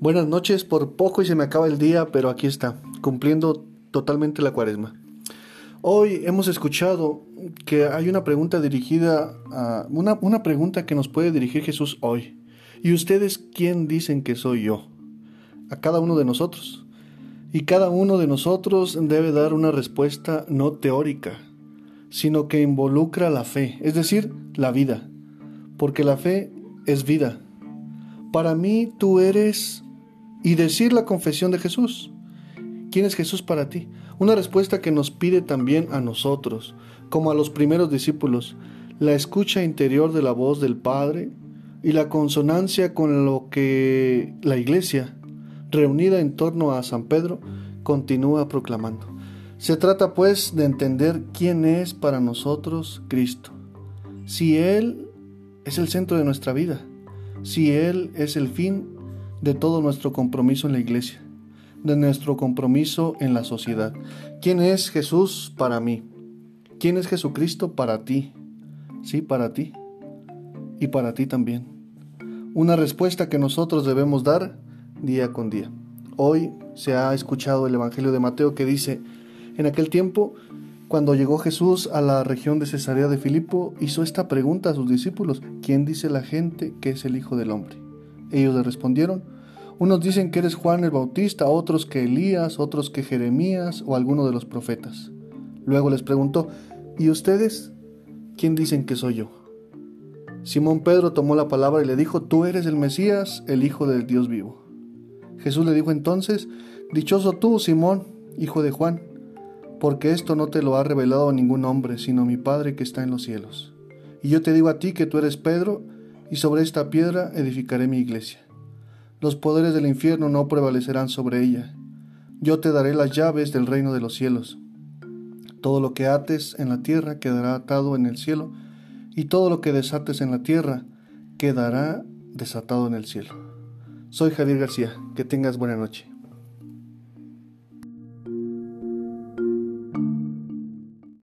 Buenas noches, por poco y se me acaba el día, pero aquí está, cumpliendo totalmente la cuaresma. Hoy hemos escuchado que hay una pregunta dirigida a una, una pregunta que nos puede dirigir Jesús hoy. ¿Y ustedes quién dicen que soy yo? A cada uno de nosotros. Y cada uno de nosotros debe dar una respuesta no teórica, sino que involucra la fe, es decir, la vida. Porque la fe es vida. Para mí tú eres y decir la confesión de Jesús. ¿Quién es Jesús para ti? Una respuesta que nos pide también a nosotros, como a los primeros discípulos, la escucha interior de la voz del Padre y la consonancia con lo que la Iglesia, reunida en torno a San Pedro, continúa proclamando. Se trata pues de entender quién es para nosotros Cristo. Si Él es el centro de nuestra vida, si Él es el fin de todo nuestro compromiso en la iglesia, de nuestro compromiso en la sociedad. ¿Quién es Jesús para mí? ¿Quién es Jesucristo para ti? Sí, para ti. Y para ti también. Una respuesta que nosotros debemos dar día con día. Hoy se ha escuchado el Evangelio de Mateo que dice, en aquel tiempo, cuando llegó Jesús a la región de Cesarea de Filipo, hizo esta pregunta a sus discípulos, ¿quién dice la gente que es el Hijo del Hombre? Ellos le respondieron, unos dicen que eres Juan el Bautista, otros que Elías, otros que Jeremías o alguno de los profetas. Luego les preguntó, ¿y ustedes? ¿Quién dicen que soy yo? Simón Pedro tomó la palabra y le dijo, tú eres el Mesías, el Hijo del Dios vivo. Jesús le dijo entonces, Dichoso tú, Simón, hijo de Juan, porque esto no te lo ha revelado ningún hombre, sino mi Padre que está en los cielos. Y yo te digo a ti que tú eres Pedro, y sobre esta piedra edificaré mi iglesia. Los poderes del infierno no prevalecerán sobre ella. Yo te daré las llaves del reino de los cielos. Todo lo que ates en la tierra quedará atado en el cielo, y todo lo que desates en la tierra quedará desatado en el cielo. Soy Javier García, que tengas buena noche.